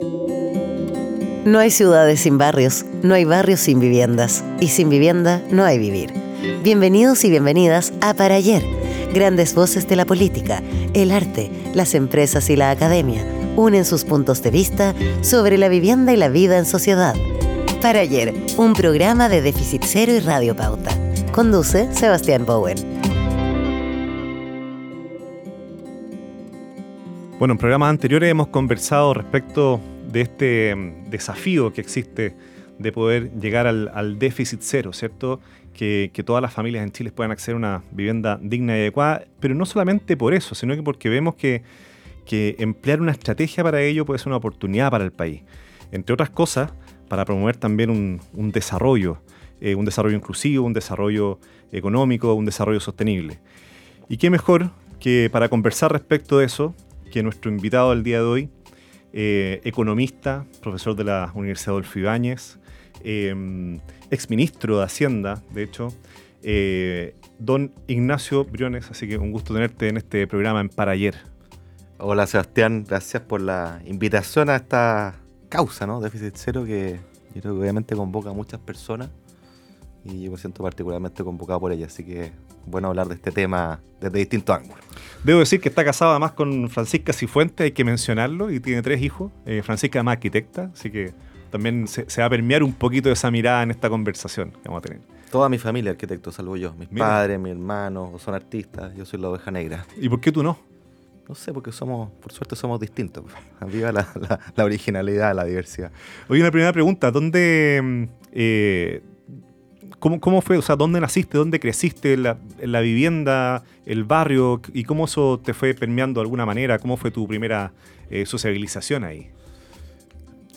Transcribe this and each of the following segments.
No hay ciudades sin barrios, no hay barrios sin viviendas, y sin vivienda no hay vivir. Bienvenidos y bienvenidas a Para Ayer, grandes voces de la política, el arte, las empresas y la academia unen sus puntos de vista sobre la vivienda y la vida en sociedad. Para Ayer, un programa de Déficit Cero y Radio Pauta. Conduce Sebastián Bowen. Bueno, en programas anteriores hemos conversado respecto de este mm, desafío que existe de poder llegar al, déficit cero, ¿cierto? Que, todas las familias en Chile puedan acceder a una vivienda digna y adecuada, pero no solamente por eso, sino que porque vemos que, emplear una estrategia para ello puede ser una oportunidad para el país. Entre otras cosas, para promover también un, desarrollo, eh, un desarrollo inclusivo, un desarrollo económico, un desarrollo sostenible. Y qué mejor que para conversar respecto de eso, que nuestro invitado del día de hoy, eh, economista, profesor de la Universidad Adolfo Ibáñez, eh, exministro de Hacienda, de hecho, eh, don Ignacio Briones. Así que un gusto tenerte en este programa en Para Ayer. Hola Sebastián, gracias por la invitación a esta causa, ¿no? Déficit cero que yo creo que obviamente convoca a muchas personas y yo me siento particularmente convocado por ella, así que bueno hablar de este tema desde distintos ángulos. Debo decir que está casado además con Francisca Cifuentes, hay que mencionarlo, y tiene tres hijos. Eh, Francisca además arquitecta, así que también se, va a permear un poquito de esa mirada en esta conversación que vamos a tener. Toda mi familia arquitecto, salvo yo. Mis padres, mis hermanos son artistas, yo soy la oveja negra. ¿Y por qué tú no? No sé, porque somos, por suerte somos distintos. Viva la, originalidad, la diversidad. Oye, una primera pregunta, ¿dónde... Mm, eh, ¿Cómo, fue? O sea, ¿dónde naciste? ¿Dónde creciste? ¿En la, vivienda? ¿El barrio? ¿Y cómo eso te fue permeando de alguna manera? ¿Cómo fue tu primera eh, sociabilización ahí?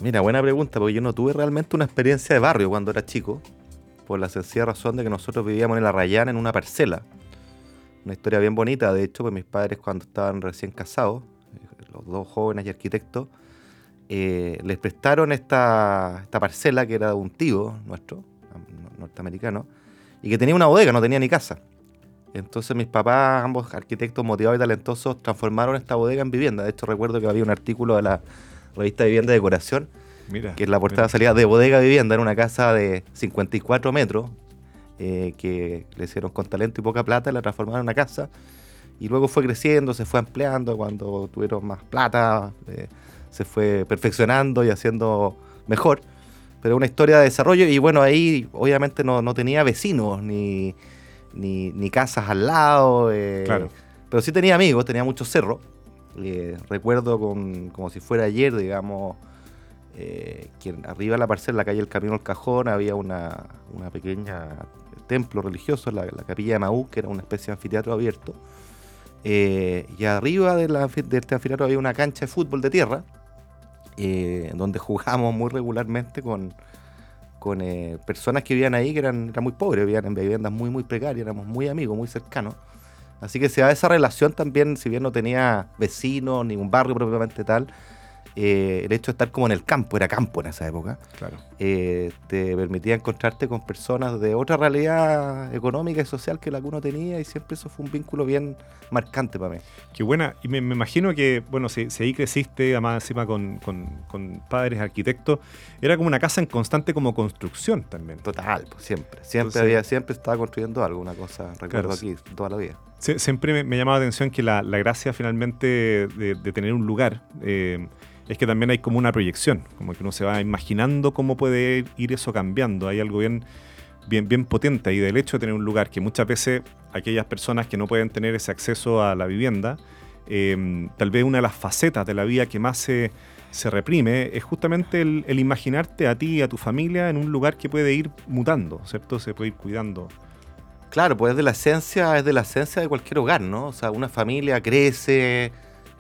Mira, buena pregunta, porque yo no tuve realmente una experiencia de barrio cuando era chico, por la sencilla razón de que nosotros vivíamos en la Rayana, en una parcela. Una historia bien bonita, de hecho, pues mis padres cuando estaban recién casados, los dos jóvenes y arquitectos, eh, les prestaron esta, esta parcela que era de un tío nuestro, norteamericano, y que tenía una bodega, no tenía ni casa. Entonces mis papás, ambos arquitectos motivados y talentosos, transformaron esta bodega en vivienda. De hecho, recuerdo que había un artículo de la revista Vivienda y Decoración, mira, que la portada salida de bodega vivienda, en una casa de 54 metros, eh, que le hicieron con talento y poca plata, la transformaron en una casa. Y luego fue creciendo, se fue ampliando, cuando tuvieron más plata, eh, se fue perfeccionando y haciendo mejor pero una historia de desarrollo y bueno, ahí obviamente no, tenía vecinos ni, ni, casas al lado, eh, claro. pero sí tenía amigos, tenía muchos cerros. Eh, recuerdo con, como si fuera ayer, digamos, eh, que arriba de la parcela, la calle El Camino al Cajón, había una, una pequeña templo religioso, la, capilla de Maú, que era una especie de anfiteatro abierto. y arriba de, la, de este anfiteatro había una cancha de fútbol de tierra, eh, donde jugamos muy regularmente con, con eh, personas que vivían ahí que eran, muy pobres, vivían en viviendas muy, muy precarias, éramos muy amigos, muy cercanos. Así que se da esa relación también, si bien no tenía vecinos, ni un barrio propiamente tal, eh, el hecho de estar como en el campo, era campo en esa época, claro. Eh, te permitía encontrarte con personas de otra realidad económica y social que la que uno tenía y siempre eso fue un vínculo bien marcante para mí. Qué buena, y me, imagino que, bueno, si, ahí creciste, además encima con, con, padres arquitectos, era como una casa en constante como construcción también. Total, pues siempre, siempre había, siempre estaba construyendo algo, una cosa, recuerdo aquí, toda la vida. siempre me, llamaba la atención que la, gracia finalmente de, tener un lugar... Eh, es que también hay como una proyección, como que uno se va imaginando cómo puede ir eso cambiando. Hay algo bien, bien, bien potente ahí del hecho de tener un lugar que muchas veces aquellas personas que no pueden tener ese acceso a la vivienda, em, tal vez una de las facetas de la vida que más se, reprime es justamente el, imaginarte a ti y a tu familia en un lugar que puede ir mutando, ¿cierto? Se puede ir cuidando. Claro, pues es de la esencia, es de la esencia de cualquier hogar, ¿no? O sea, una familia crece,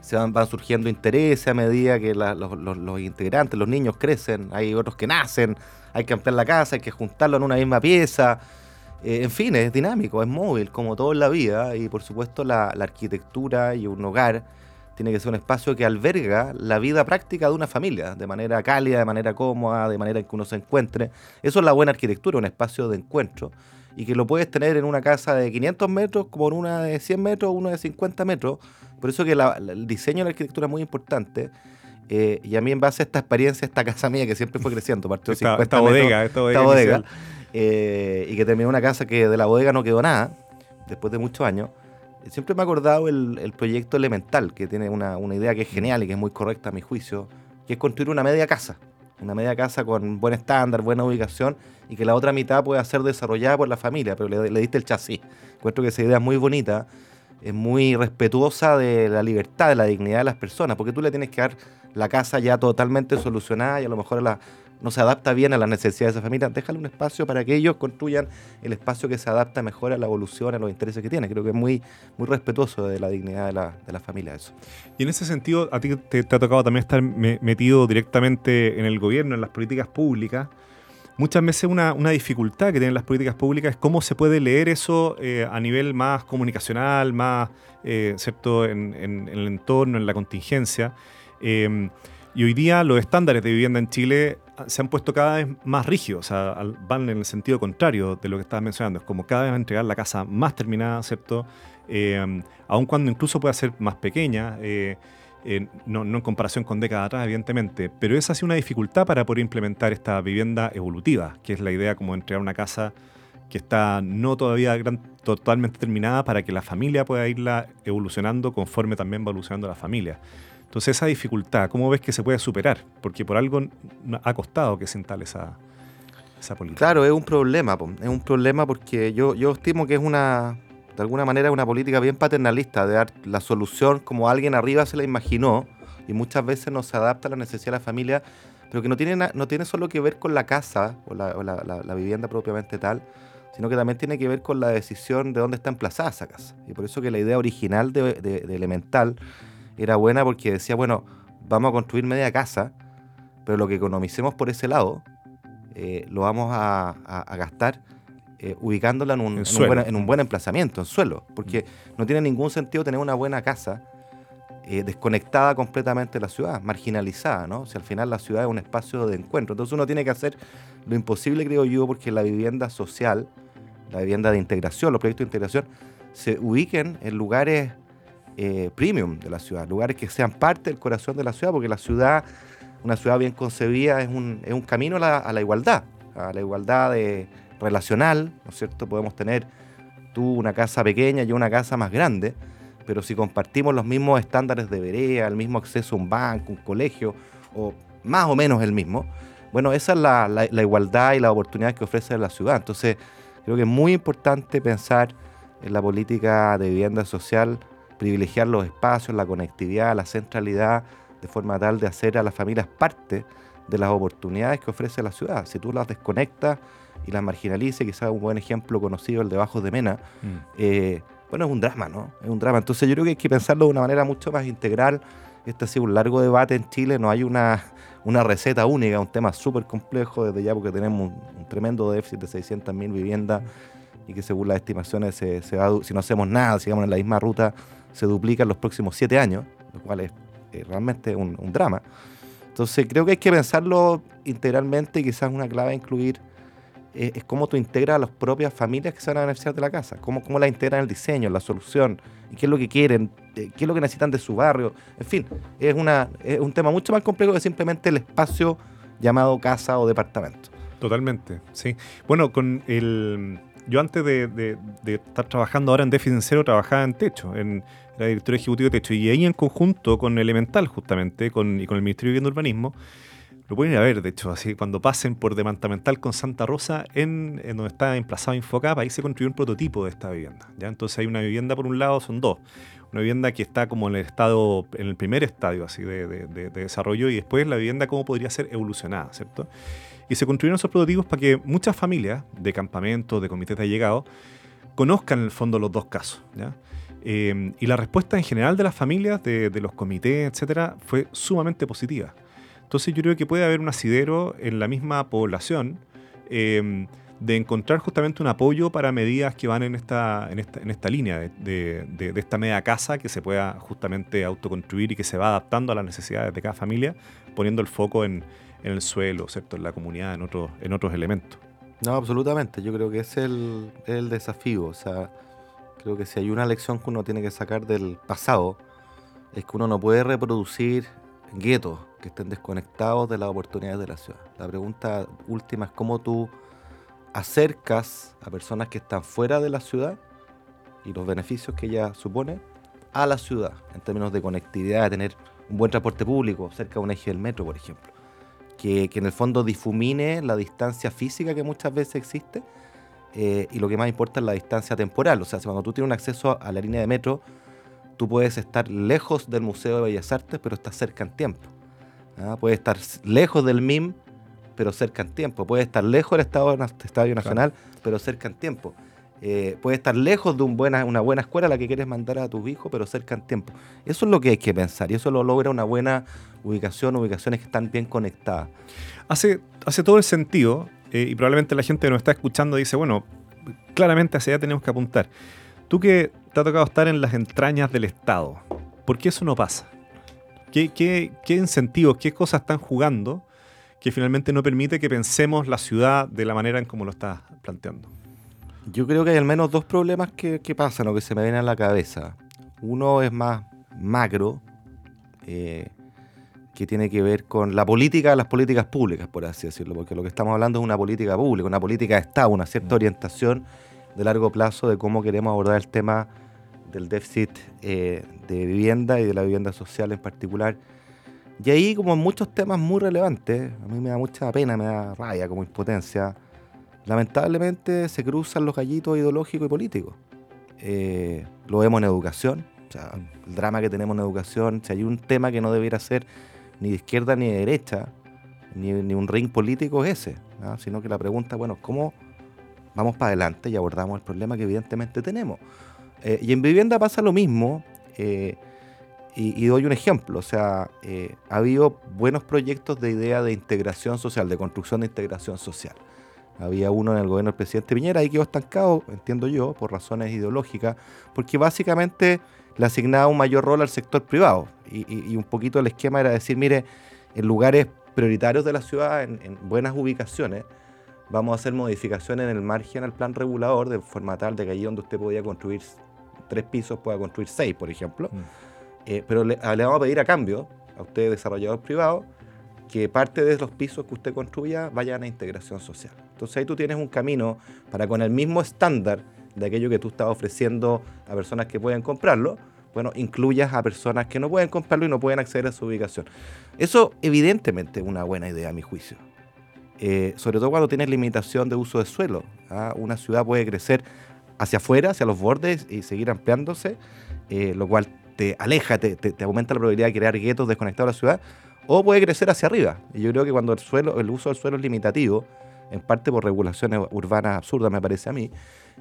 se van, surgiendo intereses a medida que los, integrantes, los niños crecen, hay otros que nacen, hay que ampliar la casa, hay que juntarlo en una misma pieza. Eh, en fin, es dinámico, es móvil, como todo en la vida, y por supuesto la, arquitectura y un hogar tiene que ser un espacio que alberga la vida práctica de una familia, de manera cálida, de manera cómoda, de manera en que uno se encuentre. Eso es la buena arquitectura, un espacio de encuentro y que lo puedes tener en una casa de 500 metros como en una de 100 metros, una de 50 metros. Por eso que el diseño de la arquitectura es muy importante. Eh, y a mí en base a esta experiencia, esta casa mía que siempre fue creciendo, partió Esta, 50 esta metros, bodega, esta bodega. esta bodega, inicial. eh, y que terminó una casa que de la bodega no quedó nada, después de muchos años, siempre me he acordado el, el proyecto Elemental, que tiene una, una idea que es genial y que es muy correcta a mi juicio, que es construir una media casa. Una media casa con buen estándar, buena ubicación y que la otra mitad pueda ser desarrollada por la familia, pero le, diste el chasis. Encuentro que esa idea es muy bonita, es muy respetuosa de la libertad, de la dignidad de las personas, porque tú le tienes que dar la casa ya totalmente solucionada y a lo mejor la- no se adapta bien a las necesidades de esa familia. Déjale un espacio para que ellos construyan el espacio que se adapta mejor a la evolución, a los intereses que tiene. Creo que es muy, muy respetuoso de la dignidad de la, de la familia eso. Y en ese sentido, a ti te, te ha tocado también estar me- metido directamente en el gobierno, en las políticas públicas. Muchas veces una, una dificultad que tienen las políticas públicas es cómo se puede leer eso eh, a nivel más comunicacional, más, eh, en el entorno, en la contingencia. Eh, y hoy día los estándares de vivienda en Chile se han puesto cada vez más rígidos, o sea, van en el sentido contrario de lo que estabas mencionando. Es como cada vez entregar la casa más terminada, ¿cierto? Eh, aun cuando incluso pueda ser más pequeña, eh, eh, no, no en comparación con décadas atrás, evidentemente, pero esa ha sido una dificultad para poder implementar esta vivienda evolutiva, que es la idea como de entregar una casa que está no todavía gran- totalmente terminada para que la familia pueda irla evolucionando conforme también va evolucionando la familia. Entonces esa dificultad, ¿cómo ves que se puede superar? Porque por algo ha costado que se instale esa, esa política. Claro, es un problema, es un problema porque yo, yo estimo que es una, de alguna manera, una política bien paternalista, de dar la solución como alguien arriba se la imaginó y muchas veces no se adapta a la necesidad de la familia, pero que no tiene, no tiene solo que ver con la casa o la, o la- vivienda propiamente tal, sino que también tiene que ver con la decisión de dónde está emplazada esa casa. Y por eso que la idea original de Elemental era buena porque decía, bueno, vamos a construir media casa, pero lo que economicemos por ese lado eh, lo vamos a, a- a gastar eh, ubicándola en un, En en un suelo. buen, en un buen emplazamiento, en suelo. Porque no tiene ningún sentido tener una buena casa eh, desconectada completamente de la ciudad, marginalizada, ¿no? Si al final la ciudad es un espacio de encuentro. Entonces uno tiene que hacer lo imposible, creo yo, porque la vivienda social, la vivienda de integración, los proyectos de integración, se ubiquen en lugares eh, premium de la ciudad, lugares que sean parte del corazón de la ciudad, porque la ciudad, una ciudad bien concebida, es un, es un camino a la, a la igualdad, a la igualdad de- relacional, ¿no es cierto? Podemos tener tú una casa pequeña yo una casa más grande, pero si compartimos los mismos estándares de vereda, el mismo acceso a un banco, un colegio, o más o menos el mismo, bueno, esa es la, la- la igualdad y la oportunidad que ofrece la ciudad. Entonces, creo que es muy importante pensar en la política de vivienda social, privilegiar los espacios, la conectividad, la centralidad, de forma tal de hacer a las familias parte de las oportunidades que ofrece la ciudad. Si tú las desconectas y las marginalizas, quizás un buen ejemplo conocido, el de Bajos de Mena, Mm. eh, bueno, es un drama, ¿no? Es un drama. Entonces yo creo que hay que pensarlo de una manera mucho más integral. Este ha sido un largo debate en Chile, no hay una, una receta única, un tema súper complejo desde ya porque tenemos un, un tremendo déficit de 600.000 viviendas y que según las estimaciones, se, se va si no hacemos nada, sigamos en la misma ruta, se duplica en los próximos siete años, lo cual es eh, realmente un, drama. Entonces creo que hay que pensarlo integralmente y quizás una clave a incluir eh, es cómo tú integras a las propias familias que se van a beneficiar de la casa, cómo, cómo la integran en el diseño, en la solución, y qué es lo que quieren, eh, qué es lo que necesitan de su barrio. En fin, es, una, es un tema mucho más complejo que simplemente el espacio llamado casa o departamento. Totalmente, sí. Bueno, con el. Yo antes de, de- de estar trabajando ahora en déficit cero, trabajaba en Techo, en la directora ejecutiva de Techo, y ahí en conjunto con Elemental, justamente, con, y con el Ministerio de Vivienda y Urbanismo, lo pueden ir a ver, de hecho, así cuando pasen por Departamental con Santa Rosa, en, en donde está emplazado Infocap, ahí se construyó un prototipo de esta vivienda. ¿ya? Entonces hay una vivienda por un lado, son dos. Una vivienda que está como en el estado, en el primer estadio así de, de- de- de desarrollo, y después la vivienda cómo podría ser evolucionada, ¿cierto? Y se construyeron esos prototipos para que muchas familias de campamentos, de comités de allegados, conozcan en el fondo los dos casos. ¿ya? Eh, y la respuesta en general de las familias, de, de los comités, etcétera, fue sumamente positiva. Entonces yo creo que puede haber un asidero en la misma población eh, de encontrar justamente un apoyo para medidas que van en esta, en esta, en esta línea de, de- de- esta media casa que se pueda justamente autoconstruir y que se va adaptando a las necesidades de cada familia, poniendo el foco en, en el suelo, ¿cierto? en la comunidad, en otros, en otros elementos. No, absolutamente. Yo creo que es el, el desafío. O sea, creo que si hay una lección que uno tiene que sacar del pasado, es que uno no puede reproducir guetos que estén desconectados de las oportunidades de la ciudad. La pregunta última es cómo tú acercas a personas que están fuera de la ciudad y los beneficios que ella supone a la ciudad, en términos de conectividad, de tener un buen transporte público cerca de un eje del metro, por ejemplo, que, en el fondo difumine la distancia física que muchas veces existe eh, y lo que más importa es la distancia temporal. O sea, cuando tú tienes un acceso a la línea de metro, tú puedes estar lejos del Museo de Bellas Artes, pero estás cerca en tiempo. ¿ah? Puedes estar lejos del MIM, pero cerca en tiempo. Puedes estar lejos del Estadio, Nacional, pero cerca en tiempo. Eh, puede estar lejos de una buena escuela a la que quieres mandar a tus hijos, pero cerca en tiempo. Eso es lo que hay que pensar y eso lo logra una buena ubicación, ubicaciones que están bien conectadas. Hace, hace todo el sentido eh, y probablemente la gente que nos está escuchando dice, bueno, claramente hacia allá tenemos que apuntar. Tú que te ha tocado estar en las entrañas del Estado, ¿por qué eso no pasa? ¿Qué, qué, qué incentivos, qué cosas están jugando que finalmente no permite que pensemos la ciudad de la manera en como lo estás planteando? Yo creo que hay al menos dos problemas que, pasan o que se me vienen a la cabeza. Uno es más macro, eh, que tiene que ver con la política, las políticas públicas, por así decirlo, porque lo que estamos hablando es una política pública, una política de Estado, una cierta orientación de largo plazo de cómo queremos abordar el tema del déficit eh, de vivienda y de la vivienda social en particular. Y ahí, como en muchos temas muy relevantes, a mí me da mucha pena, me da rabia como impotencia, lamentablemente se cruzan los gallitos ideológicos y políticos. Eh, lo vemos en educación, el drama que tenemos en educación, si hay un tema que no debiera ser ni de izquierda ni de derecha, ni, un ring político es ese, sino que la pregunta, bueno, ¿cómo vamos para adelante y abordamos el problema que evidentemente tenemos? Eh, y en vivienda pasa lo mismo, eh, y, doy un ejemplo, o sea, ha habido buenos proyectos de idea de integración social, de construcción de integración social. Había uno en el gobierno del presidente Piñera y quedó estancado, entiendo yo, por razones ideológicas, porque básicamente le asignaba un mayor rol al sector privado. Y, un poquito el esquema era decir, mire, en lugares prioritarios de la ciudad, en, buenas ubicaciones, vamos a hacer modificaciones en el margen al plan regulador de forma tal de que allí donde usted podía construir tres pisos pueda construir seis, por ejemplo. Mm. Eh, pero le, le, vamos a pedir a cambio a usted, desarrollador privado, que parte de los pisos que usted construya vayan a integración social. Entonces ahí tú tienes un camino para con el mismo estándar de aquello que tú estás ofreciendo a personas que pueden comprarlo, bueno, incluyas a personas que no pueden comprarlo y no pueden acceder a su ubicación. Eso evidentemente es una buena idea a mi juicio. Eh, sobre todo cuando tienes limitación de uso de suelo. ¿ah? Una ciudad puede crecer hacia afuera, hacia los bordes y seguir ampliándose, eh, lo cual te aleja, te, te, aumenta la probabilidad de crear guetos desconectados de la ciudad, o puede crecer hacia arriba. Y yo creo que cuando el, suelo, el uso del suelo es limitativo, en parte por regulaciones urbanas absurdas, me parece a mí,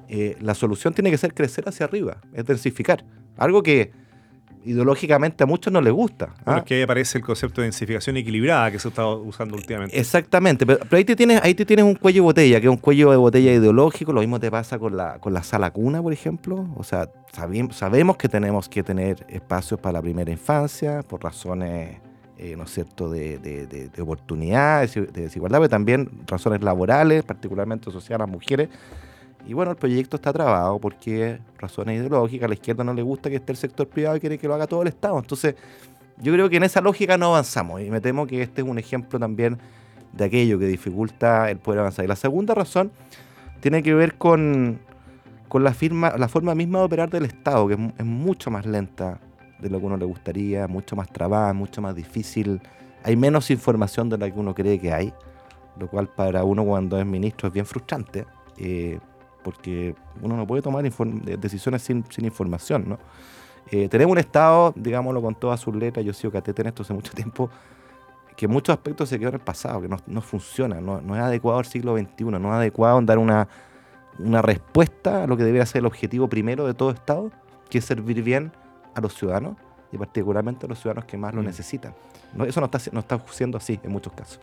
eh, la solución tiene que ser crecer hacia arriba, es densificar. Algo que ideológicamente a muchos no les gusta. ¿ah? Porque ahí aparece el concepto de densificación equilibrada que se está usando últimamente. Exactamente, pero, ahí, te tienes, ahí te tienes un cuello de botella, que es un cuello de botella ideológico, lo mismo te pasa con la, con la sala cuna, por ejemplo. O sea, sabemos que tenemos que tener espacios para la primera infancia por razones eh, ¿no es cierto?, de, de, de, oportunidades, de desigualdad, pero también razones laborales, particularmente sociales a las mujeres. Y bueno, el proyecto está trabado porque razones ideológicas, a la izquierda no le gusta que esté el sector privado y quiere que lo haga todo el Estado. Entonces, yo creo que en esa lógica no avanzamos y me temo que este es un ejemplo también de aquello que dificulta el poder avanzar. Y la segunda razón tiene que ver con, con la, firma, la forma misma de operar del Estado, que es mucho más lenta de lo que uno le gustaría, mucho más trabajo, mucho más difícil. Hay menos información de la que uno cree que hay, lo cual para uno cuando es ministro es bien frustrante, eh, porque uno no puede tomar decisiones sin, información, ¿no? Eh, tenemos un Estado, digámoslo con todas sus letras, yo he sido catete en esto hace mucho tiempo, que en muchos aspectos se quedó en el pasado, que no, funciona, no, es adecuado al siglo XXI, no es adecuado dar una, una respuesta a lo que debería ser el objetivo primero de todo Estado, que es servir bien a los ciudadanos y particularmente a los ciudadanos que más lo mm. necesitan. eso no está, no está siendo así en muchos casos.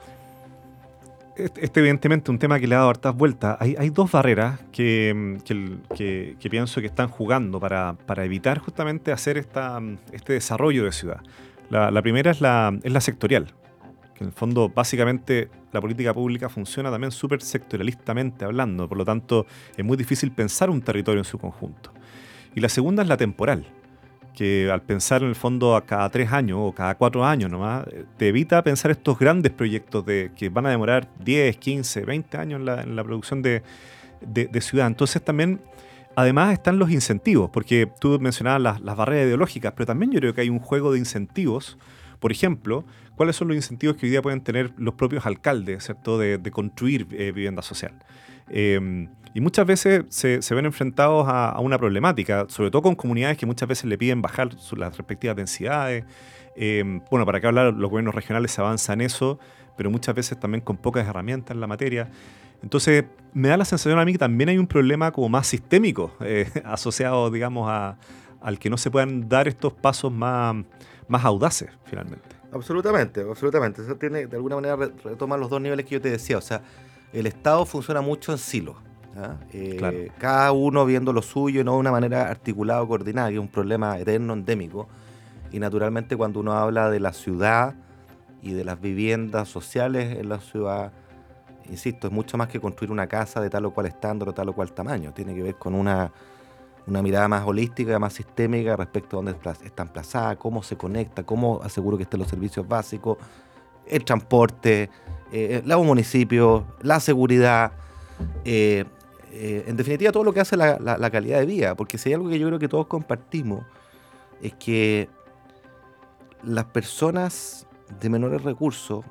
Este, este, evidentemente un tema que le ha dado hartas vueltas. Hay, hay dos barreras que, que, que, pienso que están jugando para, para, evitar justamente hacer esta, este desarrollo de ciudad. La, la, primera es la, es la sectorial, que en el fondo básicamente la política pública funciona también súper sectorialistamente hablando, por lo tanto es muy difícil pensar un territorio en su conjunto. Y la segunda es la temporal, que al pensar en el fondo a cada tres años o cada cuatro años nomás, eh, te evita pensar estos grandes proyectos de, que van a demorar 10, 15, 20 años en la, producción de, ciudad. Entonces también, además están los incentivos, porque tú mencionabas las, barreras ideológicas, pero también yo creo que hay un juego de incentivos. Por ejemplo, ¿cuáles son los incentivos que hoy día pueden tener los propios alcaldes, ¿cierto?, de, construir eh, vivienda social. Em, y muchas veces se, ven enfrentados a, una problemática, sobre todo con comunidades que muchas veces le piden bajar las respectivas densidades. Em, bueno, para qué hablar, los gobiernos regionales se avanzan eso, pero muchas veces también con pocas herramientas en la materia. Entonces, me da la sensación a mí que también hay un problema como más sistémico eh, asociado, digamos, a, al que no se puedan dar estos pasos más, más audaces, finalmente. Absolutamente, absolutamente. Eso tiene, de alguna manera, retomar los dos niveles que yo te decía. O sea, el Estado funciona mucho en silos. Eh, cada uno viendo lo suyo, no de una manera articulada o coordinada, que es un problema eterno, endémico. Y naturalmente cuando uno habla de la ciudad y de las viviendas sociales en la ciudad, insisto, es mucho más que construir una casa de tal o cual estándar o tal o cual tamaño. Tiene que ver con una, mirada más holística, más sistémica respecto a dónde está emplazada, cómo se conecta, cómo aseguro que estén los servicios básicos, el transporte, eh, los municipios, la seguridad, eh, eh, en definitiva todo lo que hace la, calidad de vida, porque si hay algo que yo creo que todos compartimos, es que las personas de menores recursos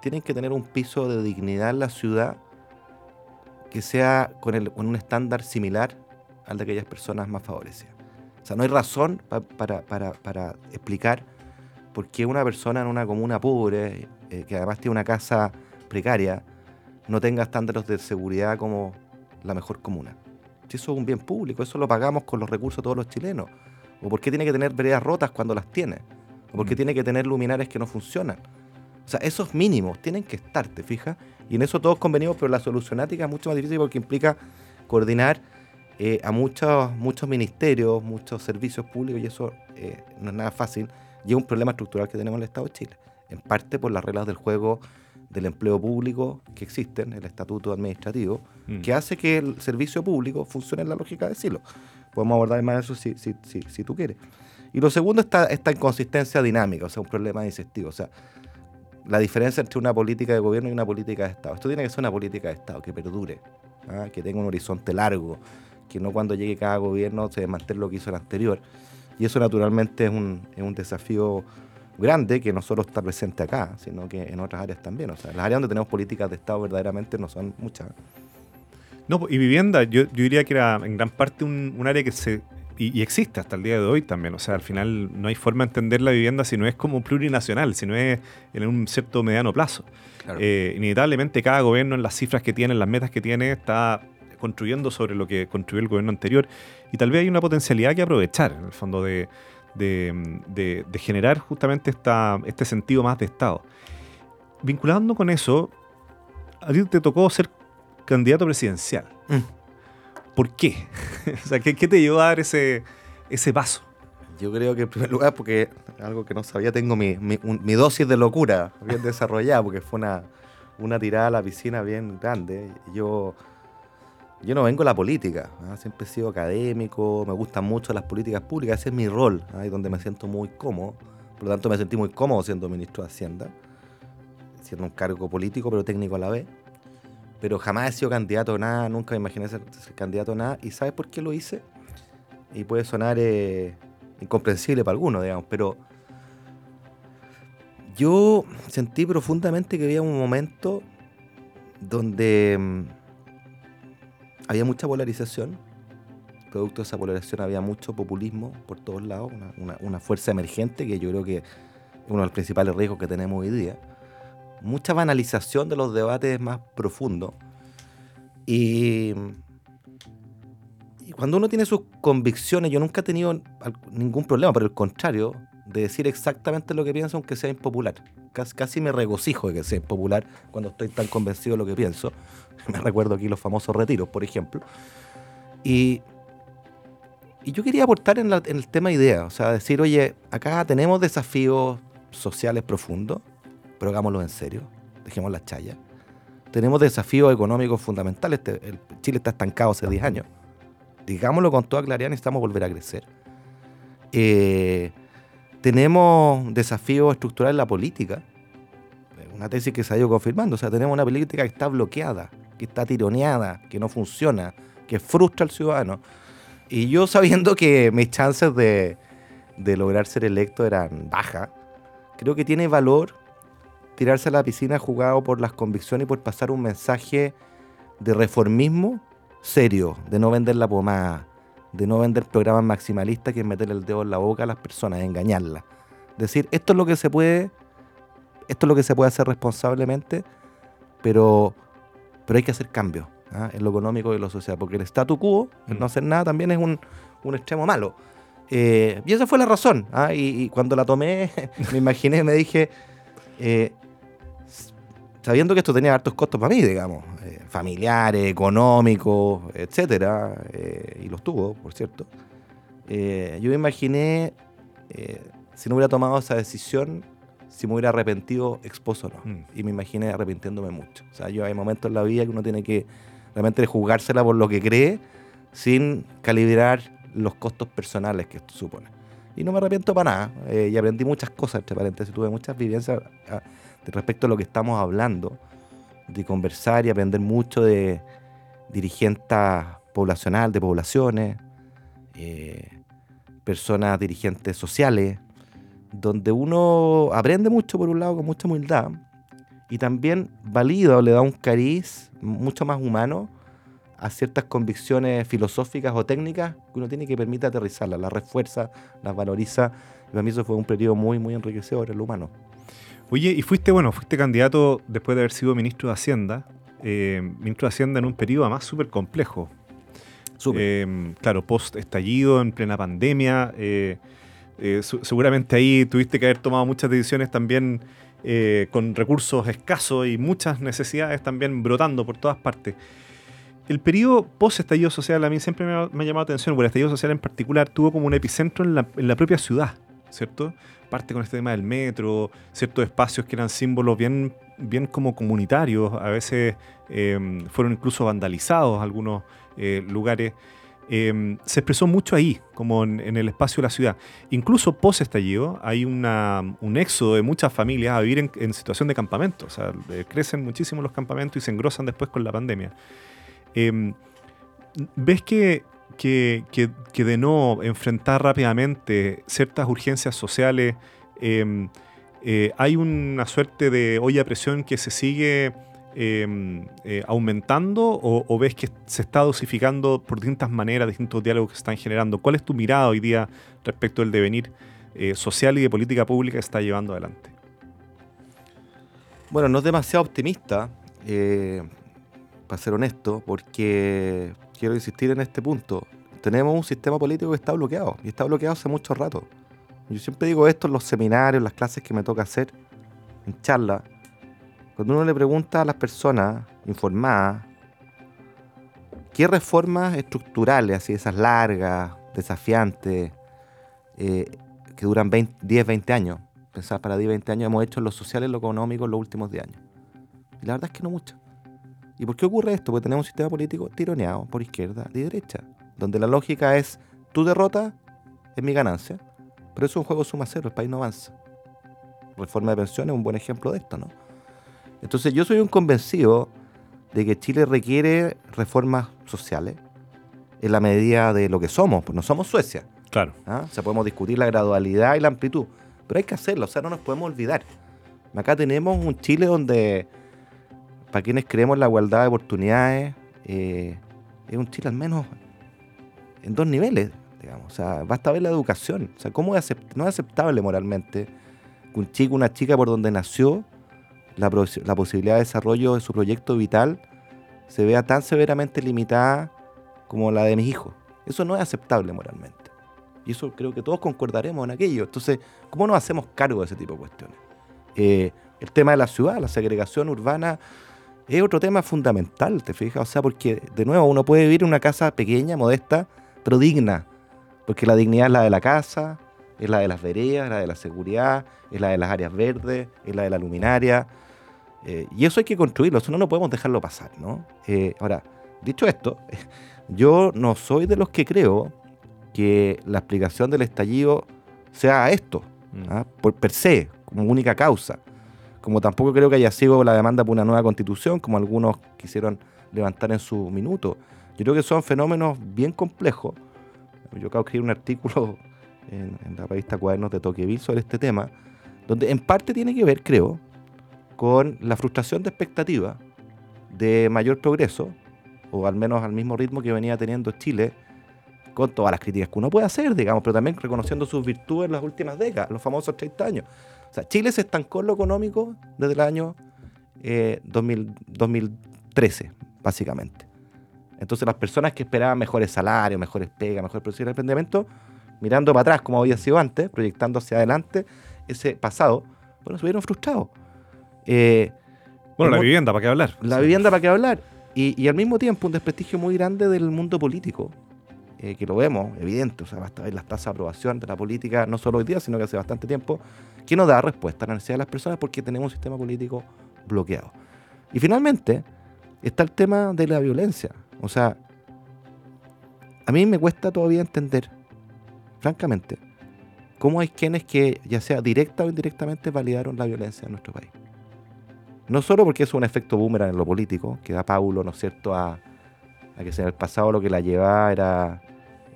tienen que tener un piso de dignidad en la ciudad que sea con, un estándar similar al de aquellas personas más favorecidas. O sea, no hay razón para, para, explicar por qué una persona en una comuna pobre, eh, que además tiene una casa precaria, no tenga estándares de seguridad como la mejor comuna. Si eso es un bien público, eso lo pagamos con los recursos de todos los chilenos. ¿O por qué tiene que tener veredas rotas cuando las tiene? ¿O por qué mm. tiene que tener luminares que no funcionan? O sea, esos mínimos tienen que estar, ¿te fijas? Y en eso todos convenimos, pero la solucionática es mucho más difícil porque implica coordinar eh, a muchos, muchos ministerios, muchos servicios públicos y eso eh, no es nada fácil. Y es un problema estructural que tenemos en el Estado de Chile. En parte por las reglas del juego del empleo público que existen, el estatuto administrativo, mm. que hace que el servicio público funcione en la lógica de silo. Podemos abordar más eso si, si, si, si tú quieres. Y lo segundo está esta inconsistencia dinámica, o sea, un problema digestivo. O sea, la diferencia entre una política de gobierno y una política de Estado. Esto tiene que ser una política de Estado que perdure, ¿ah? que tenga un horizonte largo, que no cuando llegue cada gobierno se desmantele lo que hizo el anterior. Y eso naturalmente es un, es un desafío grande que no solo está presente acá, sino que en otras áreas también. O sea, las áreas donde tenemos políticas de Estado verdaderamente no son muchas. No, y vivienda, yo, diría que era en gran parte un, área que se y, existe hasta el día de hoy también. O sea, al final no hay forma de entender la vivienda si no es como plurinacional, si no es en un cierto mediano plazo. Eh, inevitablemente cada gobierno en las cifras que tiene, en las metas que tiene, está construyendo sobre lo que construyó el gobierno anterior. Y tal vez hay una potencialidad que aprovechar, en el fondo, de, de, generar justamente esta, este sentido más de Estado. Vinculando con eso, a ti te tocó ser candidato presidencial. Mm. ¿Por qué? o sea, ¿qué, te llevó a dar ese, ese paso? Yo creo que en primer lugar, porque algo que no sabía, tengo mi, mi, dosis de locura bien desarrollada, porque fue una, una tirada a la piscina bien grande. Yo yo no vengo de la política, ¿ah? siempre he sido académico, me gustan mucho las políticas públicas, ese es mi rol, ahí donde me siento muy cómodo. Por lo tanto, me sentí muy cómodo siendo ministro de Hacienda, siendo un cargo político, pero técnico a la vez. Pero jamás he sido candidato a nada, nunca me imaginé ser, candidato a nada. ¿Y sabes por qué lo hice? Y puede sonar eh, incomprensible para algunos, digamos, pero yo sentí profundamente que había un momento donde mm, había mucha polarización. Producto de esa polarización había mucho populismo por todos lados, una, fuerza emergente que yo creo que es uno de los principales riesgos que tenemos hoy día. Mucha banalización de los debates más profundos. Y, y cuando uno tiene sus convicciones, yo nunca he tenido ningún problema, por el contrario, de decir exactamente lo que pienso, aunque sea impopular. Casi, casi, me regocijo de que sea impopular cuando estoy tan convencido de lo que pienso. Me recuerdo aquí los famosos retiros, por ejemplo. Y, y yo quería aportar en, el tema idea, o sea, decir, oye, acá tenemos desafíos sociales profundos, pero hagámoslo en serio, dejemos la chaya. Tenemos desafíos económicos fundamentales, Chile está estancado hace 10 años. Digámoslo con toda claridad, necesitamos volver a crecer. Eh, tenemos desafíos estructurales en la política, una tesis que se ha ido confirmando, o sea, tenemos una política que está bloqueada, que está tironeada, que no funciona, que frustra al ciudadano. Y yo sabiendo que mis chances de, de lograr ser electo eran bajas, creo que tiene valor tirarse a la piscina jugado por las convicciones y por pasar un mensaje de reformismo serio, de no vender la pomada, de no vender programas maximalistas que es meter el dedo en la boca a las personas, engañarlas. Decir, esto es lo que se puede, esto es lo que se puede hacer responsablemente, pero, pero hay que hacer cambios ¿ah? en lo económico y en lo social, porque el statu quo, el no hacer nada, también es un, un extremo malo. Eh, y esa fue la razón. ¿ah? Y, cuando la tomé, me imaginé, me dije, eh, sabiendo que esto tenía hartos costos para mí, digamos, familiares, económicos, etcétera, eh, y los tuvo, por cierto, eh, yo me imaginé, si no hubiera tomado esa decisión, si me hubiera arrepentido expuesto o no. Mm. Y me imaginé arrepintiéndome mucho. O sea, yo hay momentos en la vida que uno tiene que realmente jugársela por lo que cree, sin calibrar los costos personales que esto supone. Y no me arrepiento para nada. y aprendí muchas cosas, entre paréntesis. Tuve muchas vivencias ah, respecto a lo que estamos hablando, de conversar y aprender mucho de dirigentes poblacional, de poblaciones, eh, personas dirigentes sociales, donde uno aprende mucho por un lado con mucha humildad y también valida o le da un cariz mucho más humano a ciertas convicciones filosóficas o técnicas que uno tiene que permitir aterrizarlas, las refuerza, las valoriza. Y para mí eso fue un periodo muy, muy enriquecedor en lo humano. Oye, y fuiste, bueno, fuiste candidato después de haber sido ministro de Hacienda, eh, ministro de Hacienda en un periodo más súper complejo. Eh, claro, post estallido, en plena pandemia. Eh, seguramente ahí tuviste que haber tomado muchas decisiones también con recursos escasos y muchas necesidades también brotando por todas partes. El periodo post-estallido social a mí siempre me ha, llamado la atención, porque el estallido social en particular tuvo como un epicentro en la, en la propia ciudad, ¿cierto? Parte con este tema del metro, ciertos espacios que eran símbolos bien, bien como comunitarios, a veces em, fueron incluso vandalizados algunos eh, lugares. Em, se expresó mucho ahí, como en, el espacio de la ciudad. Incluso post estallido hay un éxodo de muchas familias a vivir en, situación de campamento. O sea, eh, crecen muchísimo los campamentos y se engrosan después con la pandemia. Em, ¿Ves que que, de no enfrentar rápidamente ciertas urgencias sociales, em, eh, hay una suerte de olla a presión que se sigue em, eh, aumentando o, ves que se está dosificando por distintas maneras, distintos diálogos que se están generando? ¿Cuál es tu mirada hoy día respecto al devenir eh, social y de política pública que está llevando adelante? Bueno, no es demasiado optimista, para ser honesto, porque quiero insistir en este punto. Tenemos un sistema político que está bloqueado y está bloqueado hace mucho rato. Yo siempre digo esto en los seminarios, en las clases que me toca hacer, en charlas. Cuando uno le pregunta a las personas informadas qué reformas estructurales, así esas largas, desafiantes, eh, que duran 10, 20 años, pensar para 10, 20 años hemos hecho en lo social y en lo económico en los últimos 10 años. Y la verdad es que no mucho. ¿Y por qué ocurre esto? Porque tenemos un sistema político tironeado por izquierda y derecha, donde la lógica es tu derrota es mi ganancia, pero eso es un juego suma cero, el país no avanza. Reforma de pensiones es un buen ejemplo de esto, ¿no? Entonces yo soy un convencido de que Chile requiere reformas sociales en la medida de lo que somos, pues no somos Suecia. Claro. ¿ah? O sea, podemos discutir la gradualidad y la amplitud, pero hay que hacerlo, o sea, no nos podemos olvidar. Acá tenemos un Chile donde para quienes creemos la igualdad de oportunidades, eh, es un Chile al menos en dos niveles, digamos. O sea, basta ver la educación. O sea, ¿cómo es no es aceptable moralmente que un chico, una chica por donde nació, la, la posibilidad de desarrollo de su proyecto vital se vea tan severamente limitada como la de mis hijos? Eso no es aceptable moralmente. Y eso creo que todos concordaremos en aquello. Entonces, ¿cómo nos hacemos cargo de ese tipo de cuestiones? Eh, el tema de la ciudad, la segregación urbana, es otro tema fundamental, ¿te fijas? O sea, porque de nuevo uno puede vivir en una casa pequeña, modesta, pero digna. Porque la dignidad es la de la casa, es la de las veredas, es la de la seguridad, es la de las áreas verdes, es la de la luminaria. Eh, y eso hay que construirlo, eso no, no podemos dejarlo pasar, ¿no? Eh, ahora, dicho esto, yo no soy de los que creo que la explicación del estallido sea esto, Mm. ¿ah? por per se, como única causa. Como tampoco creo que haya sido la demanda por una nueva constitución, como algunos quisieron levantar en su minuto. Yo creo que son fenómenos bien complejos. Yo acabo de escribir un artículo en, en la revista Cuadernos de Tocqueville sobre este tema, donde en parte tiene que ver, creo, con la frustración de expectativa de mayor progreso, o al menos al mismo ritmo que venía teniendo Chile, con todas las críticas que uno puede hacer, digamos, pero también reconociendo sus virtudes en las últimas décadas, los famosos 30 años. Sea, Chile se estancó en lo económico desde el año eh, 2000 2013, básicamente. Entonces las personas que esperaban mejores salarios, mejores pegas, mejores producción de emprendimiento, mirando para atrás como había sido antes, proyectando hacia adelante ese pasado, bueno, se vieron frustrados. Eh, Bueno, la vivienda, ¿para qué hablar? la Sí. vivienda para qué hablar. Y, y al mismo tiempo un desprestigio muy grande del mundo político, eh, que lo vemos, evidente, o sea, basta ver las tasas de aprobación de la política, no solo hoy día, sino que hace bastante tiempo, que no da respuesta a la necesidad de las personas porque tenemos un sistema político bloqueado. Y finalmente está el tema de la violencia. O sea, a mí me cuesta todavía entender, francamente, cómo hay quienes que, ya sea directa o indirectamente, validaron la violencia en nuestro país. No solo porque es un efecto boomerang en lo político, que da Paulo, ¿no es cierto?, a, a que en el pasado lo que la llevaba era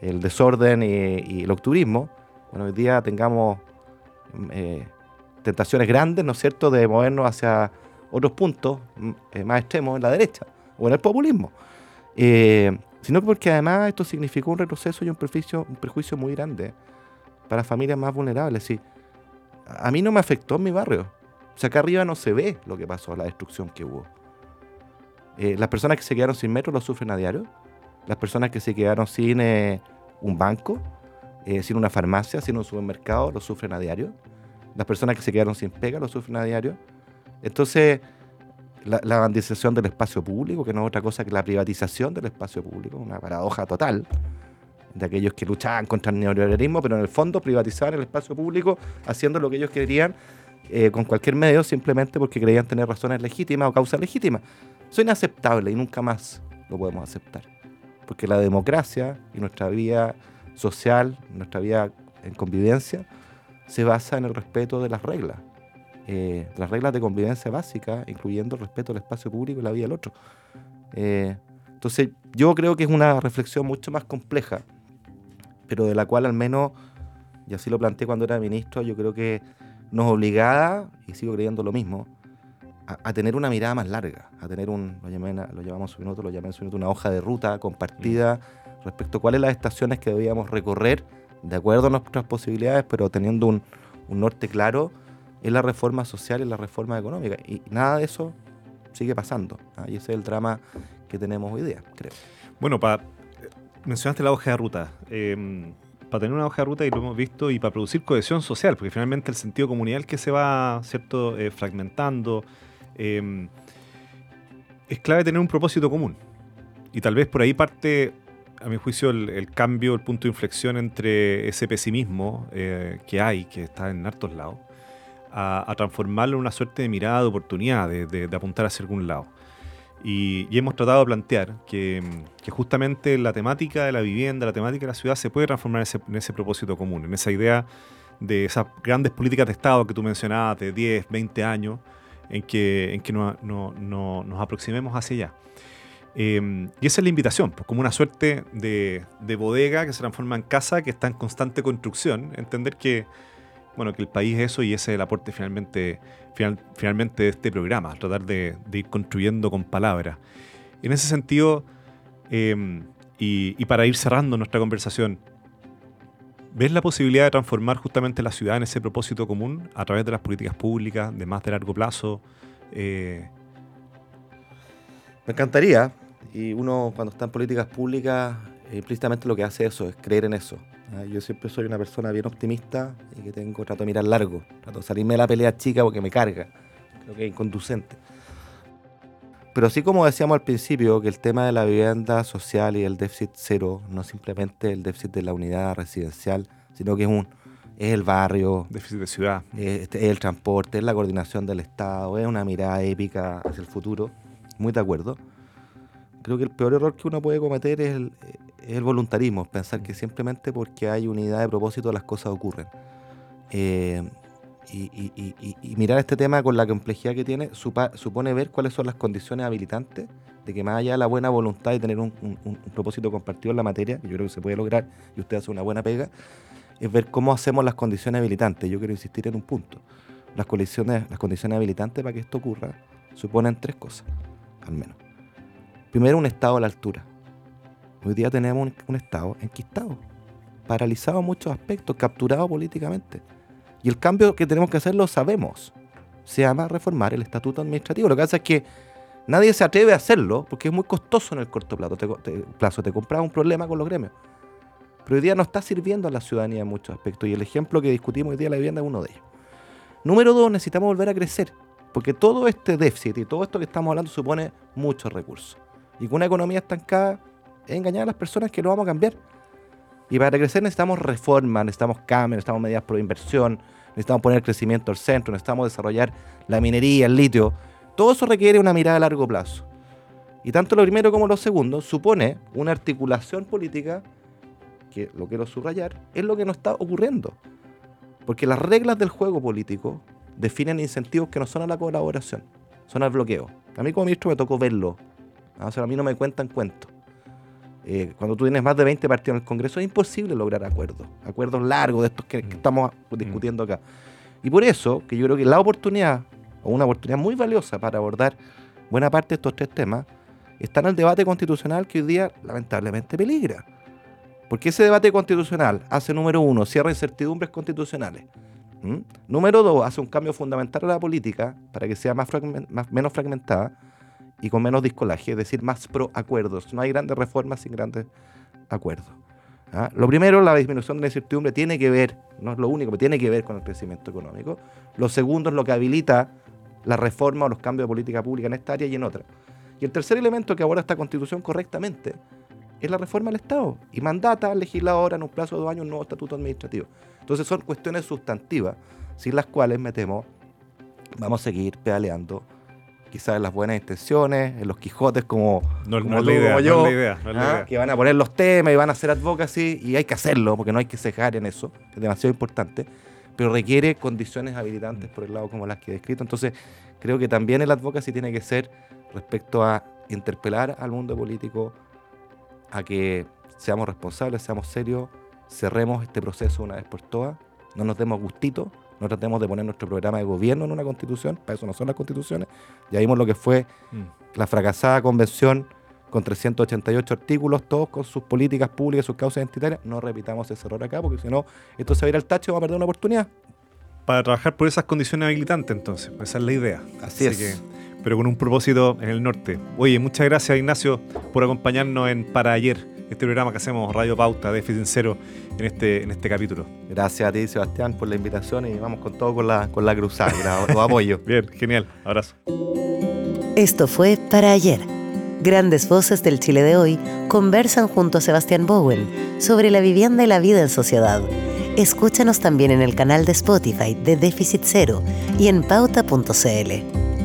el desorden y, el octubrismo. Bueno, hoy día tengamos mm, eh, tentaciones grandes, ¿no es cierto?, de movernos hacia otros puntos mm, eh, más extremos en la derecha o en el populismo. Eh, sino que porque además esto significó un retroceso y un prejuicio, un prejuicio muy grande para familias más vulnerables. Sí, a mí no me afectó en mi barrio. O sea, acá arriba no se ve lo que pasó, la destrucción que hubo. Eh, las personas que se quedaron sin metro lo sufren a diario. Las personas que se quedaron sin eh, un banco, eh, sin una farmacia, sin un supermercado, lo sufren a diario. Las personas que se quedaron sin pega lo sufren a diario. Entonces, la, la bandización del espacio público, que no es otra cosa que la privatización del espacio público, una paradoja total de aquellos que luchaban contra el neoliberalismo, pero en el fondo privatizaban el espacio público haciendo lo que ellos querían con cualquier medio simplemente porque creían tener razones legítimas o causas legítimas. Eso es inaceptable y nunca más lo podemos aceptar. Porque la democracia y nuestra vida social, nuestra vida en convivencia, se basa en el respeto de las reglas. Eh, las reglas de convivencia básicas, incluyendo el respeto al espacio público y la vida del otro. Eh, entonces, yo creo que es una reflexión mucho más compleja, pero de la cual al menos, y así lo planteé cuando era ministro, yo creo que nos obligaba, y sigo creyendo lo mismo, a, a tener una mirada más larga, a tener un, lo, llamé, lo llamamos en su minuto, lo llamé en su minuto, una hoja de ruta compartida respecto a cuáles las estaciones que debíamos recorrer de acuerdo a nuestras posibilidades, pero teniendo un, un norte claro en la reforma social y en la reforma económica. Y nada de eso sigue pasando. ¿ah? Y ese es el drama que tenemos hoy día, creo. Bueno, para mencionaste la hoja de ruta. Eh, para tener una hoja de ruta, y lo hemos visto, y para producir cohesión social, porque finalmente el sentido comunal que se va cierto Eh, fragmentando, eh, es clave tener un propósito común. Y tal vez por ahí parte, a mi juicio, el, el cambio, el punto de inflexión entre ese pesimismo eh, que hay, que está en hartos lados, a, a transformarlo en una suerte de mirada de oportunidad, de, de- de apuntar hacia algún lado. Y, y hemos tratado de plantear que, que justamente la temática de la vivienda, la temática de la ciudad se puede transformar en ese, en ese propósito común, en esa idea de esas grandes políticas de Estado que tú mencionabas de 10, 20 años, en que, en que no- no- no- nos aproximemos hacia allá. Eh, y esa es la invitación, pues, como una suerte de, de bodega que se transforma en casa, que está en constante construcción, entender que, bueno, que el país es eso y ese es el aporte finalmente, final- finalmente de este programa, tratar de, ir construyendo con palabras. En ese sentido, y, y para ir cerrando nuestra conversación, ¿ves la posibilidad de transformar justamente la ciudad en ese propósito común a través de las políticas públicas de más de largo plazo? Eh, Me encantaría. Y uno cuando está en políticas públicas, eh, implícitamente lo que hace eso, es creer en eso. ¿ah? Yo siempre soy una persona bien optimista y que tengo, trato de mirar largo. Trato de salirme de la pelea chica porque me carga. Creo que es inconducente. Pero así como decíamos al principio, que el tema de la vivienda social y el déficit cero no es simplemente el déficit de la unidad residencial, sino que es un es el barrio, déficit de ciudad. eh, este, es el transporte, es la coordinación del Estado, es una mirada épica hacia el futuro. Muy de acuerdo. Creo que el peor error que uno puede cometer es el, el voluntarismo, pensar que simplemente porque hay unidad de propósito las cosas ocurren. Eh, y, mirar este tema con la complejidad que tiene supone ver cuáles son las condiciones habilitantes de que más allá de la buena voluntad de tener un, propósito compartido en la materia, que yo creo que se puede lograr y usted hace una buena pega, es ver cómo hacemos las condiciones habilitantes. Yo quiero insistir en un punto. Las condiciones, las condiciones habilitantes para que esto ocurra suponen tres cosas, al menos. Primero, un Estado a la altura. Hoy día tenemos un, un Estado enquistado, paralizado en muchos aspectos, capturado políticamente y el cambio que tenemos que hacer lo sabemos. Se llama reformar el estatuto administrativo. Lo que pasa es que nadie se atreve a hacerlo porque es muy costoso en el corto plazo. Te, te compras un problema con los gremios. Pero hoy día no está sirviendo a la ciudadanía en muchos aspectos. Y el ejemplo que discutimos hoy día de la vivienda es uno de ellos. Número dos, necesitamos volver a crecer. Porque todo este déficit y todo esto que estamos hablando supone muchos recursos. Y con una economía estancada es engañar a las personas que no vamos a cambiar. Y para crecer necesitamos reformas, necesitamos cambios, necesitamos medidas pro inversión, necesitamos poner el crecimiento al centro, necesitamos desarrollar la minería, el litio. Todo eso requiere una mirada a largo plazo. Y tanto lo primero como lo segundo supone una articulación política que, lo quiero subrayar, es lo que no está ocurriendo. Porque las reglas del juego político definen incentivos que no son a la colaboración, son al bloqueo. A mí como ministro me tocó verlo. Sea, a mí no me cuentan cuentos. Eh, cuando tú tienes más de 20 partidos en el Congreso es imposible lograr acuerdos, acuerdos largos de estos que, mm. estamos mm. discutiendo acá. Y por eso que yo creo que la oportunidad, o una oportunidad muy valiosa para abordar buena parte de estos tres temas, está en el debate constitucional que hoy día lamentablemente peligra. Porque ese debate constitucional hace, número uno, cierra incertidumbres constitucionales. Número dos, hace un cambio fundamental a la política para que sea más, más menos fragmentada y con menos discolaje, es decir, más pro acuerdos. No hay grandes reformas sin grandes acuerdos. ¿ah? Lo primero, la disminución de la incertidumbre tiene que ver, no es lo único, pero tiene que ver con el crecimiento económico. Lo segundo es lo que habilita la reforma o los cambios de política pública en esta área y en otra. Y el tercer elemento que aborda esta constitución correctamente es la reforma del Estado y mandata al legislador en un plazo de dos años un nuevo estatuto administrativo. Entonces son cuestiones sustantivas sin las cuales, me temo, vamos a seguir pedaleando quizás en las buenas intenciones, en los Quijotes como, no, como, yo, idea, que van a poner los temas y van a hacer advocacy y hay que hacerlo porque no hay que cejar en eso, es demasiado importante, pero requiere condiciones habilitantes por el lado como las que he descrito. Entonces, creo que también el advocacy tiene que ser respecto a interpelar al mundo político a que seamos responsables, seamos serios, cerremos este proceso una vez por todas, no nos demos gustito no tratemos de poner nuestro programa de gobierno en una constitución, para eso no son las constituciones. Ya vimos lo que fue mm. la fracasada convención con 388 artículos, todos con sus políticas públicas, sus causas identitarias. No repitamos ese error acá, porque si no, esto se va a ir al tacho y vamos a perder una oportunidad. Para trabajar por esas condiciones habilitantes, entonces, esa es la idea. Así, es. pero con un propósito en el norte. Oye, muchas gracias, Ignacio, por acompañarnos en Para Ayer este programa que hacemos Radio Pauta, Déficit Cero, en este, en este capítulo. Gracias a ti, Sebastián, por la invitación y vamos con todo con la, con la cruzada, los apoyo. Bien, genial, abrazo. Esto fue Para Ayer. Grandes voces del Chile de hoy conversan junto a Sebastián Bowen sobre la vivienda y la vida en sociedad. Escúchanos también en el canal de Spotify de Déficit Cero y en pauta.cl.